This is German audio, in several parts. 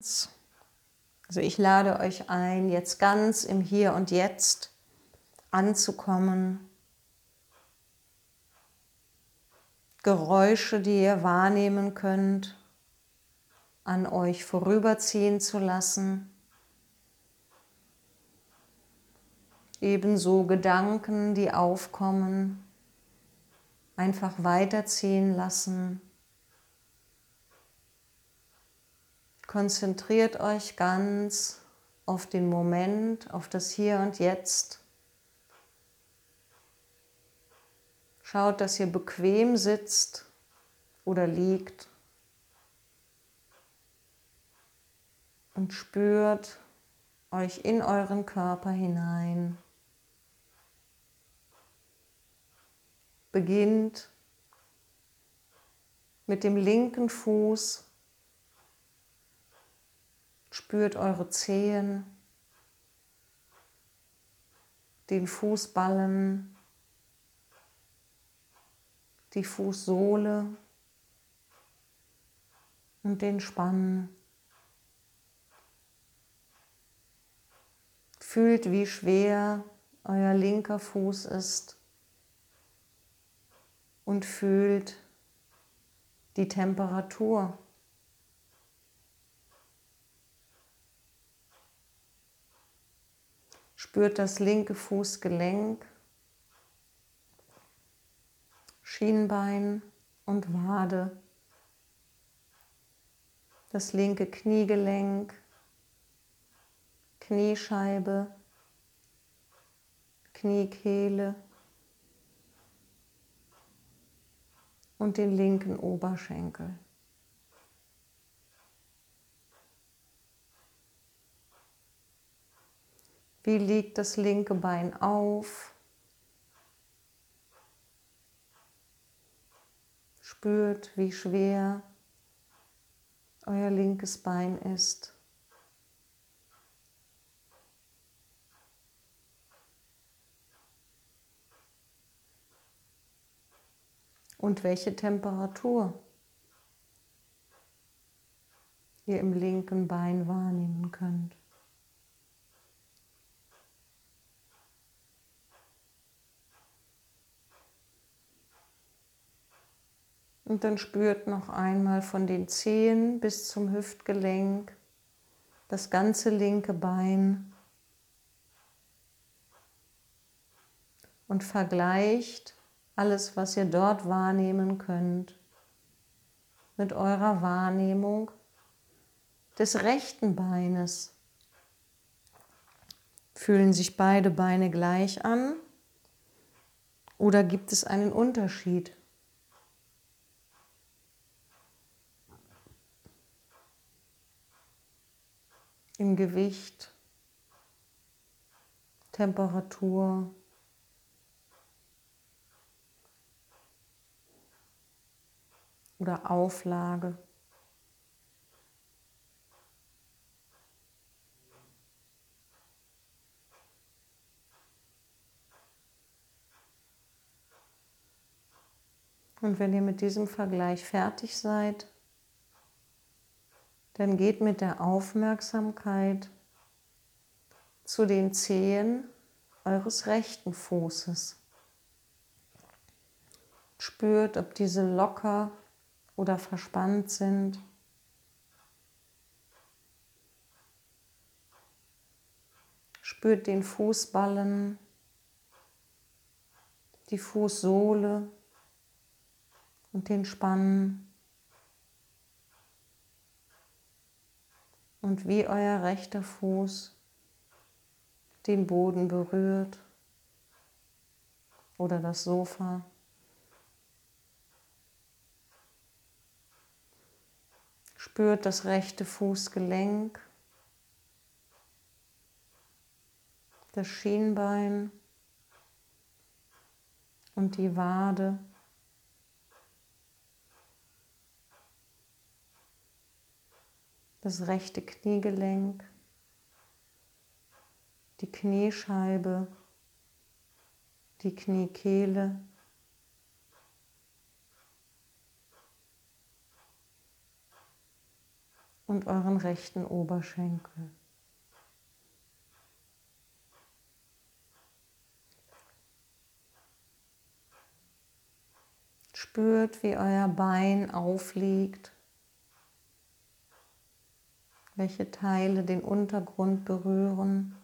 Also ich lade euch ein, jetzt ganz im Hier und Jetzt anzukommen. Geräusche, die ihr wahrnehmen könnt, an euch vorüberziehen zu lassen. Ebenso Gedanken, die aufkommen, einfach weiterziehen lassen. Konzentriert euch ganz auf den Moment, auf das Hier und Jetzt. Schaut, dass ihr bequem sitzt oder liegt und spürt euch in euren Körper hinein. Beginnt mit dem linken Fuß Spürt eure Zehen, den Fußballen, die Fußsohle und den Spann. Fühlt, wie schwer euer linker Fuß ist und fühlt die Temperatur. Spürt das linke Fußgelenk, Schienbein und Wade, das linke Kniegelenk, Kniescheibe, Kniekehle und den linken Oberschenkel. Wie liegt das linke Bein auf? Spürt, wie schwer euer linkes Bein ist. Und welche Temperatur ihr im linken Bein wahrnehmen könnt. Und dann spürt noch einmal von den Zehen bis zum Hüftgelenk das ganze linke Bein und vergleicht alles, was ihr dort wahrnehmen könnt, mit eurer Wahrnehmung des rechten Beines. Fühlen sich beide Beine gleich an oder gibt es einen Unterschied? Im Gewicht, Temperatur. Oder Auflage. Und wenn ihr mit diesem Vergleich fertig seid, dann geht mit der Aufmerksamkeit zu den Zehen eures rechten Fußes. Spürt, ob diese locker oder verspannt sind. Spürt den Fußballen, die Fußsohle und den Spann. Und wie euer rechter Fuß den Boden berührt oder das Sofa. Spürt das rechte Fußgelenk, das Schienbein und die Wade. Das rechte Kniegelenk, die Kniescheibe, die Kniekehle. und euren rechten Oberschenkel. Spürt, wie euer Bein aufliegt, welche Teile den Untergrund berühren.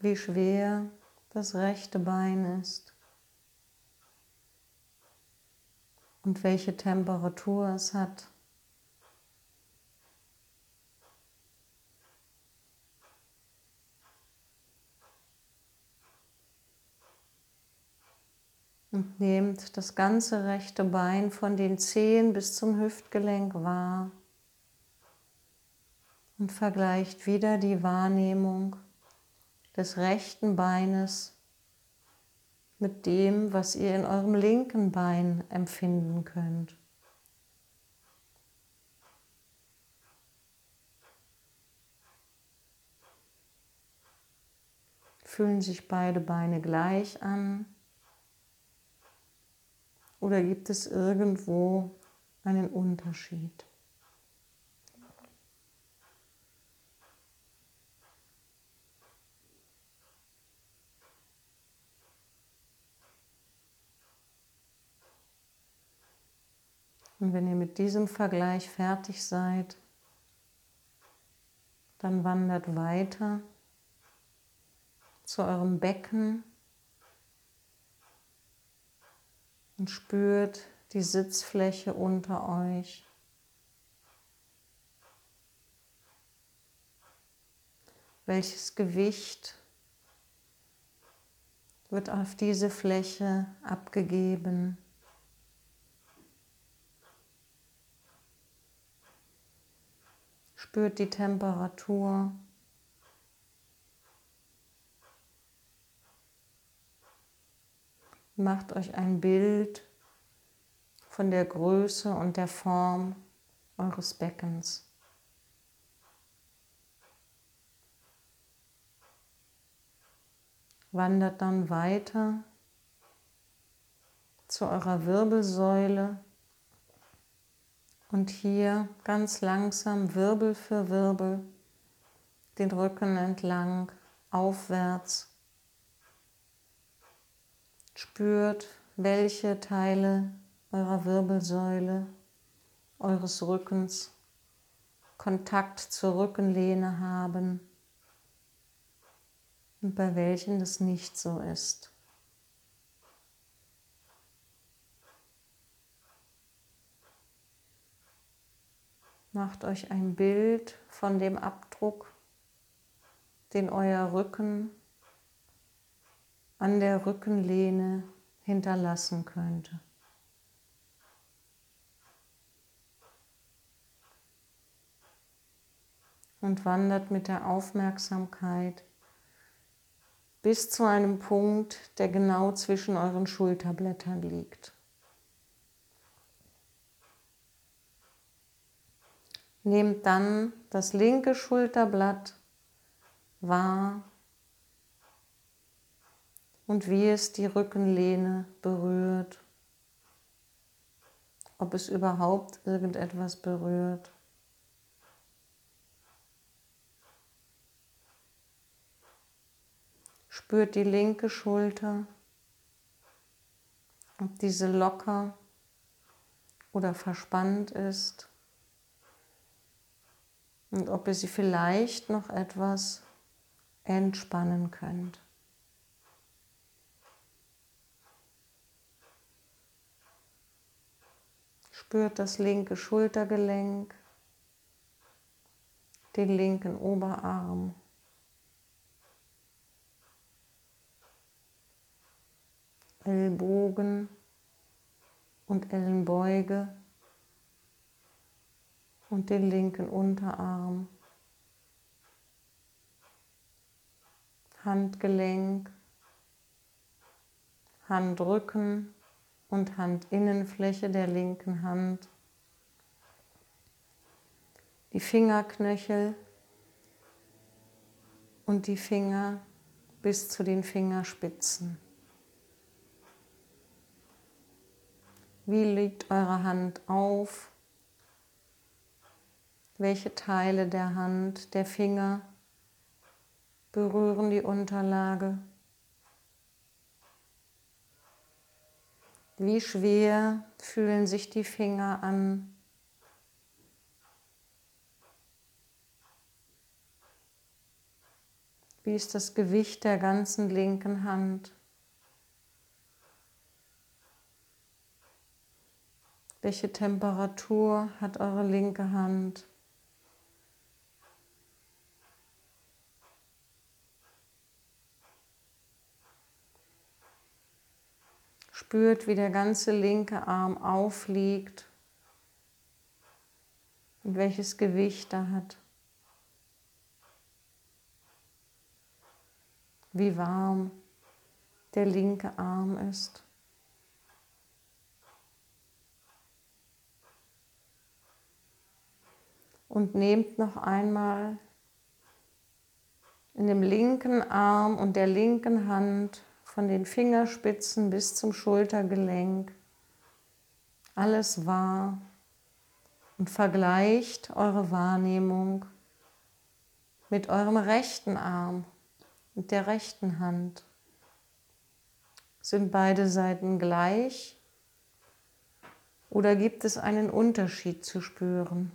Wie schwer das rechte Bein ist und welche Temperatur es hat. Und nehmt das ganze rechte Bein von den Zehen bis zum Hüftgelenk wahr und vergleicht wieder die Wahrnehmung des rechten Beines mit dem, was ihr in eurem linken Bein empfinden könnt. Fühlen sich beide Beine gleich an? Oder gibt es irgendwo einen Unterschied? Und wenn ihr mit diesem Vergleich fertig seid, dann wandert weiter zu eurem Becken und spürt die Sitzfläche unter euch. Welches Gewicht wird auf diese Fläche abgegeben? Spürt die Temperatur. Macht euch ein Bild von der Größe und der Form eures Beckens. Wandert dann weiter zu eurer Wirbelsäule und hier ganz langsam Wirbel für Wirbel den Rücken entlang, aufwärts Spürt, welche Teile eurer Wirbelsäule, eures Rückens Kontakt zur Rückenlehne haben und bei welchen das nicht so ist. Macht euch ein Bild von dem Abdruck, den euer Rücken an der Rückenlehne hinterlassen könnte. Und wandert mit der Aufmerksamkeit bis zu einem Punkt, der genau zwischen euren Schulterblättern liegt. Nehmt dann das linke Schulterblatt wahr und wie es die Rückenlehne berührt, ob es überhaupt irgendetwas berührt. Spürt die linke Schulter, ob diese locker oder verspannt ist und ob ihr sie vielleicht noch etwas entspannen könnt. Spürt das linke Schultergelenk, den linken Oberarm. Ellbogen und Ellenbeuge und den linken Unterarm. Handgelenk, Handrücken und Handinnenfläche der linken Hand, die Fingerknöchel und die Finger bis zu den Fingerspitzen. Wie liegt eure Hand auf? Welche Teile der Hand, der Finger berühren die Unterlage? Wie schwer fühlen sich die Finger an? Wie ist das Gewicht der ganzen linken Hand? Welche Temperatur hat eure linke Hand? Spürt, wie der ganze linke Arm aufliegt und welches Gewicht er hat. Wie warm der linke Arm ist. Und nehmt noch einmal in dem linken Arm und der linken Hand von den Fingerspitzen bis zum Schultergelenk alles wahr und vergleicht eure Wahrnehmung mit eurem rechten Arm und der rechten Hand. Sind beide Seiten gleich oder gibt es einen Unterschied zu spüren?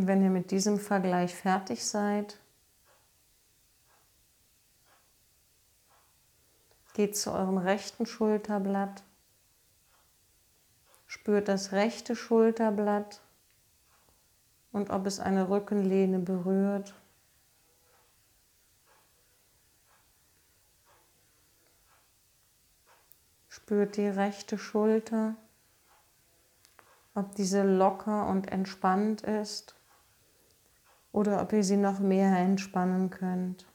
Und wenn ihr mit diesem Vergleich fertig seid, geht zu eurem rechten Schulterblatt, spürt das rechte Schulterblatt und ob es eine Rückenlehne berührt. Spürt die rechte Schulter, ob diese locker und entspannt ist oder ob ihr sie noch mehr entspannen könnt.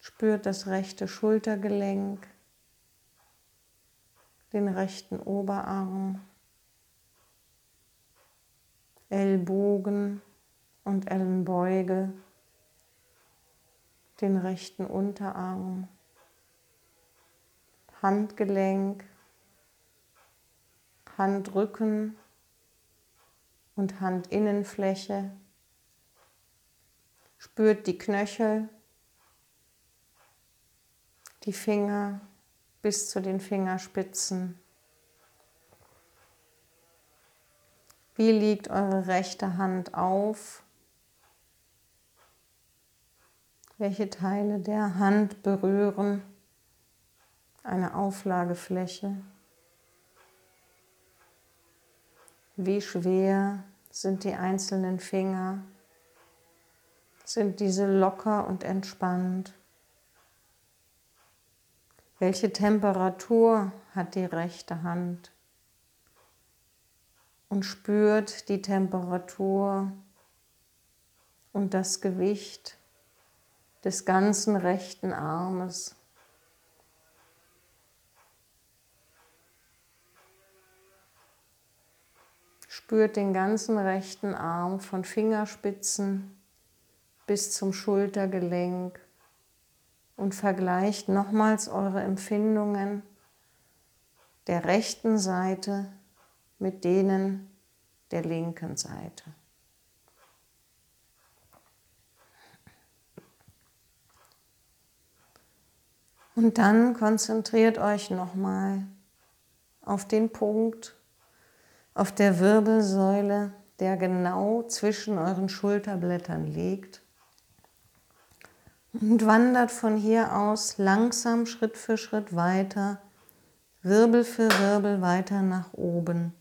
Spürt das rechte Schultergelenk, den rechten Oberarm, Ellbogen und Ellenbeuge, den rechten Unterarm, Handgelenk, Handrücken und Handinnenfläche. Spürt die Knöchel, die Finger bis zu den Fingerspitzen. Wie liegt eure rechte Hand auf? Welche Teile der Hand berühren eine Auflagefläche? Wie schwer sind die einzelnen Finger? Sind diese locker und entspannt? Welche Temperatur hat die rechte Hand? Und spürt die Temperatur und das Gewicht des ganzen rechten Armes. Spürt den ganzen rechten Arm von Fingerspitzen bis zum Schultergelenk und vergleicht nochmals eure Empfindungen der rechten Seite mit denen der linken Seite. Und dann konzentriert euch nochmal auf den Punkt, auf der Wirbelsäule, der genau zwischen euren Schulterblättern liegt. Und wandert von hier aus langsam Schritt für Schritt weiter, Wirbel für Wirbel weiter nach oben.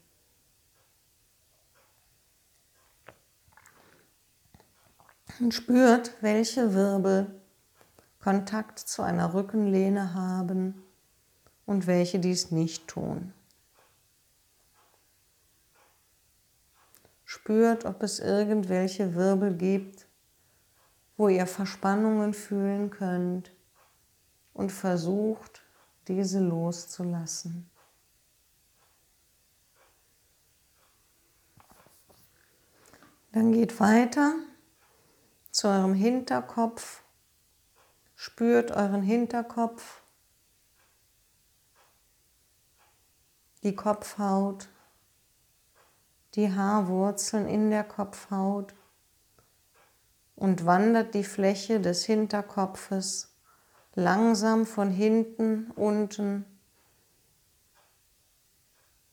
Und spürt, welche Wirbel Kontakt zu einer Rückenlehne haben und welche dies nicht tun. Spürt, ob es irgendwelche Wirbel gibt, wo ihr Verspannungen fühlen könnt und versucht, diese loszulassen. Dann geht weiter zu eurem Hinterkopf. Spürt euren Hinterkopf, die Kopfhaut, die Haarwurzeln in der Kopfhaut und wandert die Fläche des Hinterkopfes langsam von hinten unten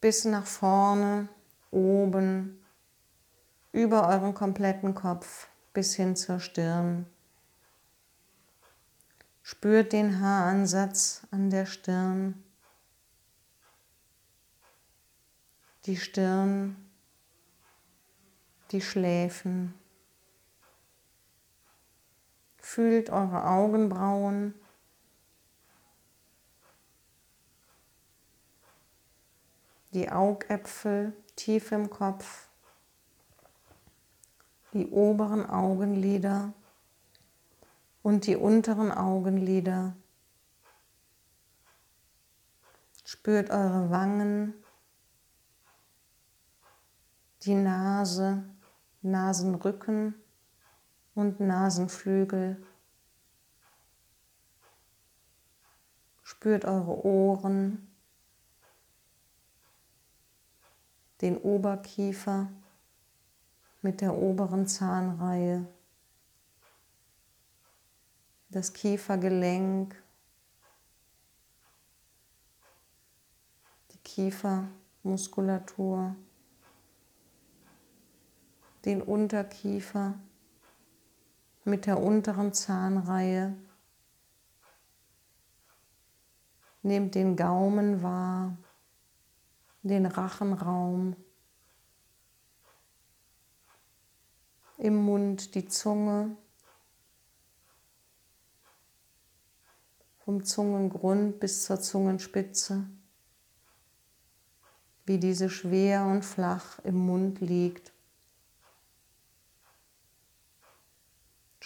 bis nach vorne, oben, über euren kompletten Kopf bis hin zur Stirn. Spürt den Haaransatz an der Stirn, die Stirn, die Schläfen. Fühlt eure Augenbrauen. Die Augäpfel tief im Kopf. Die oberen Augenlider und die unteren Augenlider. Spürt eure Wangen, die Nase, Nasenrücken und Nasenflügel. Spürt eure Ohren, den Oberkiefer mit der oberen Zahnreihe, das Kiefergelenk, die Kiefermuskulatur, den Unterkiefer mit der unteren Zahnreihe. Nehmt den Gaumen wahr, den Rachenraum, im Mund die Zunge, vom Zungengrund bis zur Zungenspitze, wie diese schwer und flach im Mund liegt.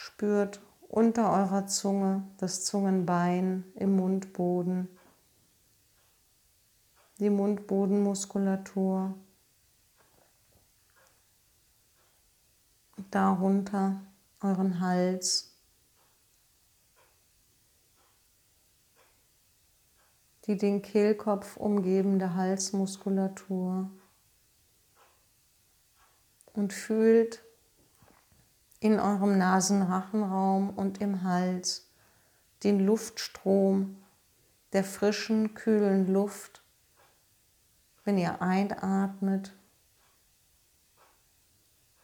Spürt unter eurer Zunge das Zungenbein im Mundboden, die Mundbodenmuskulatur. Darunter euren Hals, die den Kehlkopf umgebende Halsmuskulatur und fühlt in eurem Nasenrachenraum und im Hals den Luftstrom der frischen, kühlen Luft, wenn ihr einatmet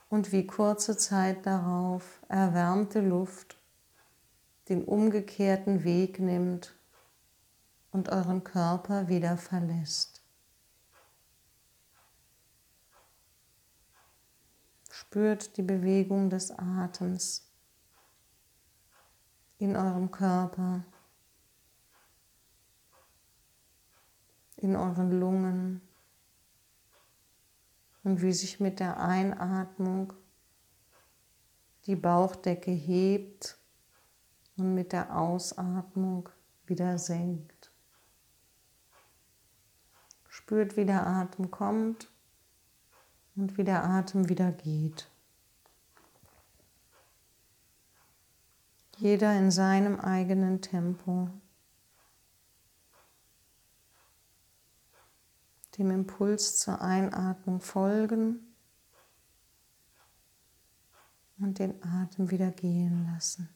und wie kurze Zeit darauf erwärmte Luft den umgekehrten Weg nimmt und euren Körper wieder verlässt. Spürt die Bewegung des Atems in eurem Körper, in euren Lungen und wie sich mit der Einatmung die Bauchdecke hebt und mit der Ausatmung wieder senkt. Spürt, wie der Atem kommt und wie der Atem wieder geht. Jeder in seinem eigenen Tempo. Dem Impuls zur Einatmung folgen und den Atem wieder gehen lassen.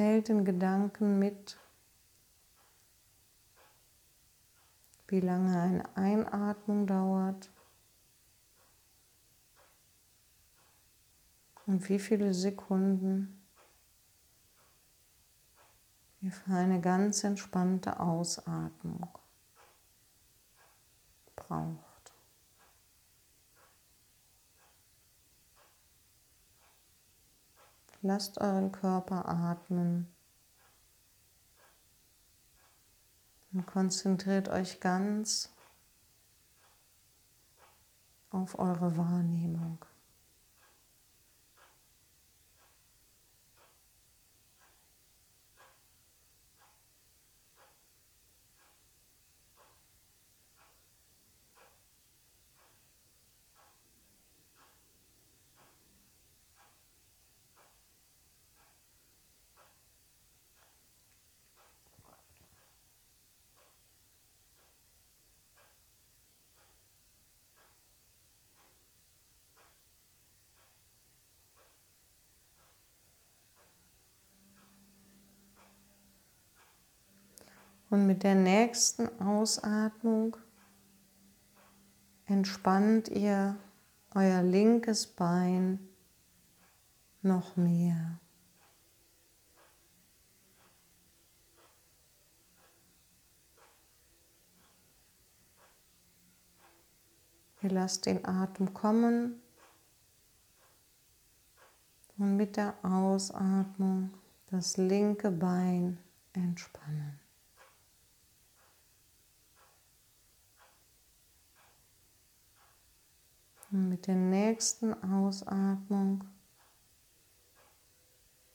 Zählt in Gedanken mit, wie lange eine Einatmung dauert und wie viele Sekunden ihr für eine ganz entspannte Ausatmung braucht. Lasst euren Körper atmen und konzentriert euch ganz auf eure Wahrnehmung. Und mit der nächsten Ausatmung entspannt ihr euer linkes Bein noch mehr. Ihr lasst den Atem kommen und mit der Ausatmung das linke Bein entspannen. Und mit der nächsten Ausatmung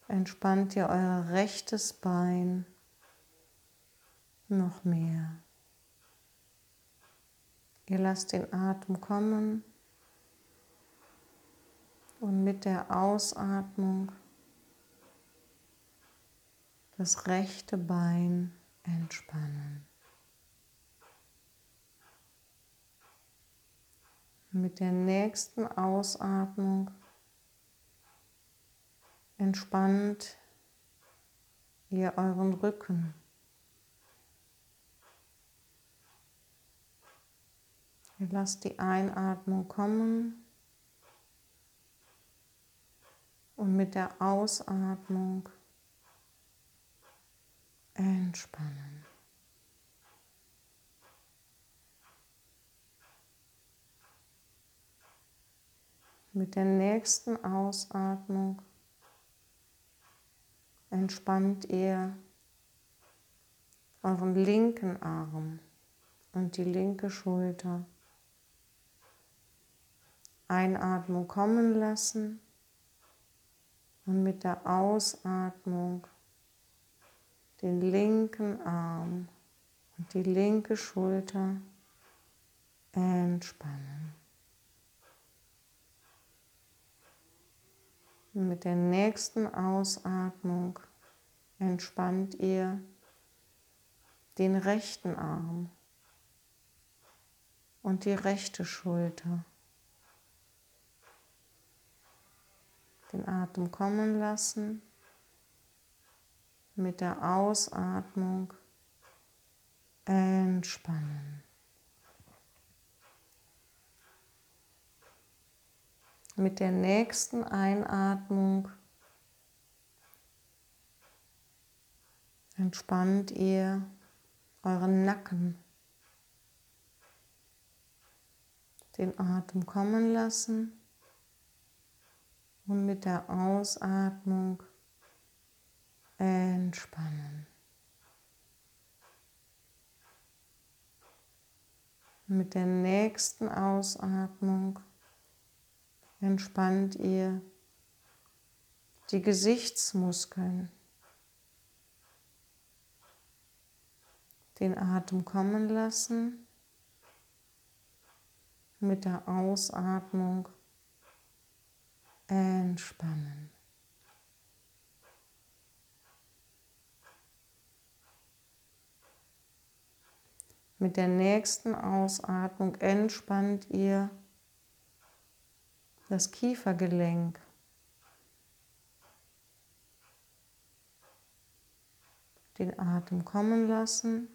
entspannt ihr euer rechtes Bein noch mehr. Ihr lasst den Atem kommen und mit der Ausatmung das rechte Bein entspannen. Mit der nächsten Ausatmung entspannt ihr euren Rücken. Ihr lasst die Einatmung kommen und mit der Ausatmung entspannen. Mit der nächsten Ausatmung entspannt ihr euren linken Arm und die linke Schulter. Einatmung kommen lassen und mit der Ausatmung den linken Arm und die linke Schulter entspannen. Mit der nächsten Ausatmung entspannt ihr den rechten Arm und die rechte Schulter. Den Atem kommen lassen. Mit der Ausatmung entspannen. Mit der nächsten Einatmung entspannt ihr euren Nacken. Den Atem kommen lassen und mit der Ausatmung entspannen. Mit der nächsten Ausatmung entspannt ihr die Gesichtsmuskeln, den Atem kommen lassen, mit der Ausatmung entspannen. Mit der nächsten Ausatmung entspannt ihr das Kiefergelenk. Den Atem kommen lassen.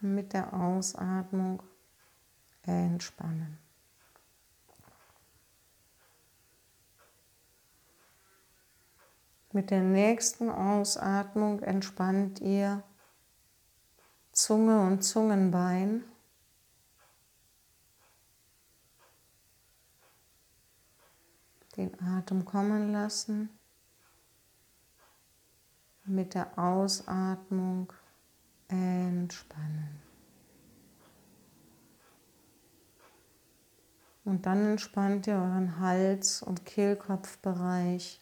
Mit der Ausatmung entspannen. Mit der nächsten Ausatmung entspannt ihr Zunge und Zungenbein. Den Atem kommen lassen. Mit der Ausatmung entspannen. Und dann entspannt ihr euren Hals- und Kehlkopfbereich.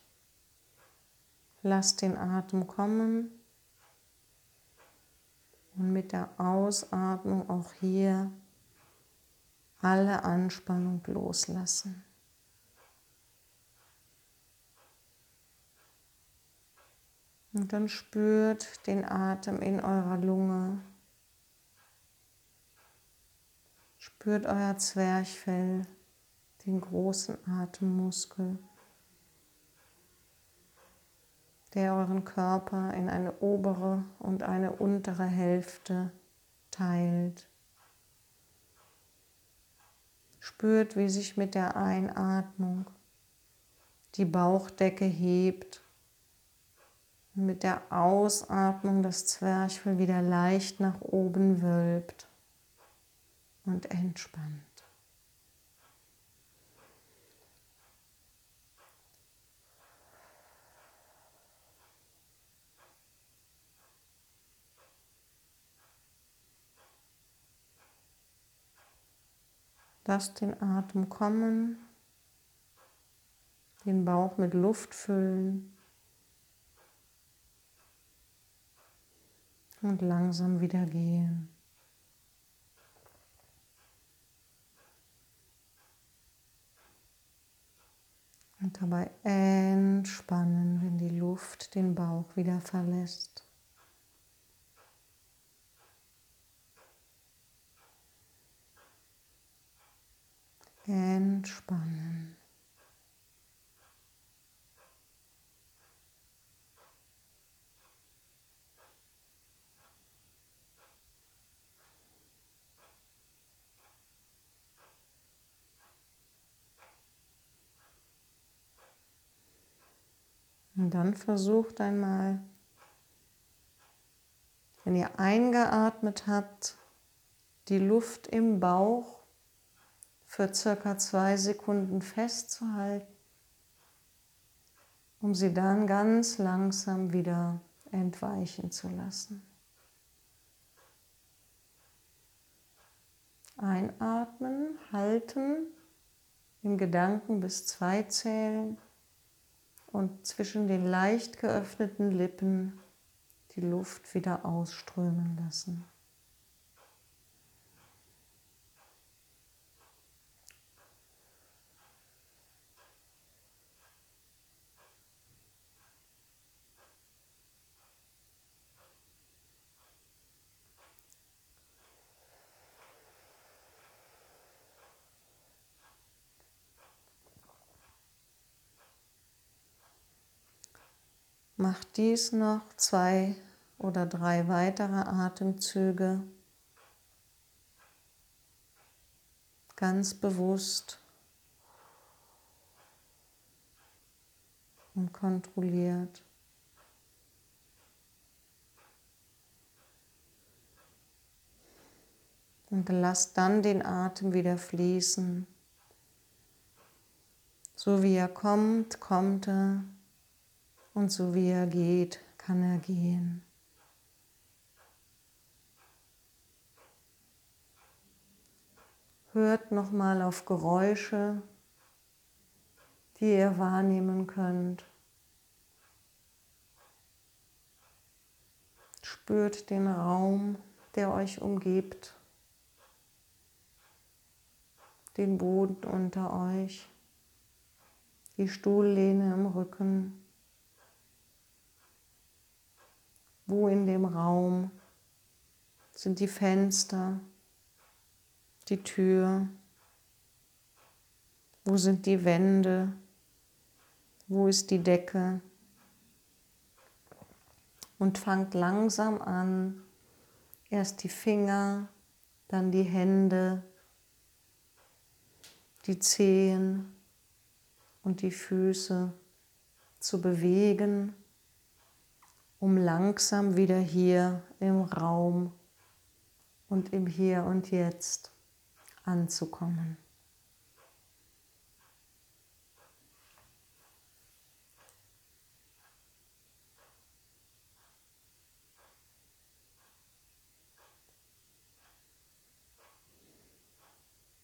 Lasst den Atem kommen. Und mit der Ausatmung auch hier alle Anspannung loslassen. Und dann spürt den Atem in eurer Lunge. Spürt euer Zwerchfell, den großen Atemmuskel, der euren Körper in eine obere und eine untere Hälfte teilt. Spürt, wie sich mit der Einatmung die Bauchdecke hebt mit der Ausatmung das Zwerchfell wieder leicht nach oben wölbt und entspannt. Lasst den Atem kommen, den Bauch mit Luft füllen und langsam wieder gehen. Und dabei entspannen, wenn die Luft den Bauch wieder verlässt. Entspannen. Und dann versucht einmal, wenn ihr eingeatmet habt, die Luft im Bauch für circa zwei Sekunden festzuhalten, um sie dann ganz langsam wieder entweichen zu lassen. Einatmen, halten, in Gedanken bis zwei zählen und zwischen den leicht geöffneten Lippen die Luft wieder ausströmen lassen. Macht dies noch zwei oder drei weitere Atemzüge ganz bewusst und kontrolliert. Und lasst dann den Atem wieder fließen. So wie er kommt, kommt er. Und so wie er geht, kann er gehen. Hört nochmal auf Geräusche, die ihr wahrnehmen könnt. Spürt den Raum, der euch umgibt, den Boden unter euch, die Stuhllehne im Rücken. Wo in dem Raum sind die Fenster, die Tür? Wo sind die Wände? Wo ist die Decke? Und fangt langsam an, erst die Finger, dann die Hände, die Zehen und die Füße zu bewegen um langsam wieder hier im Raum und im Hier und Jetzt anzukommen.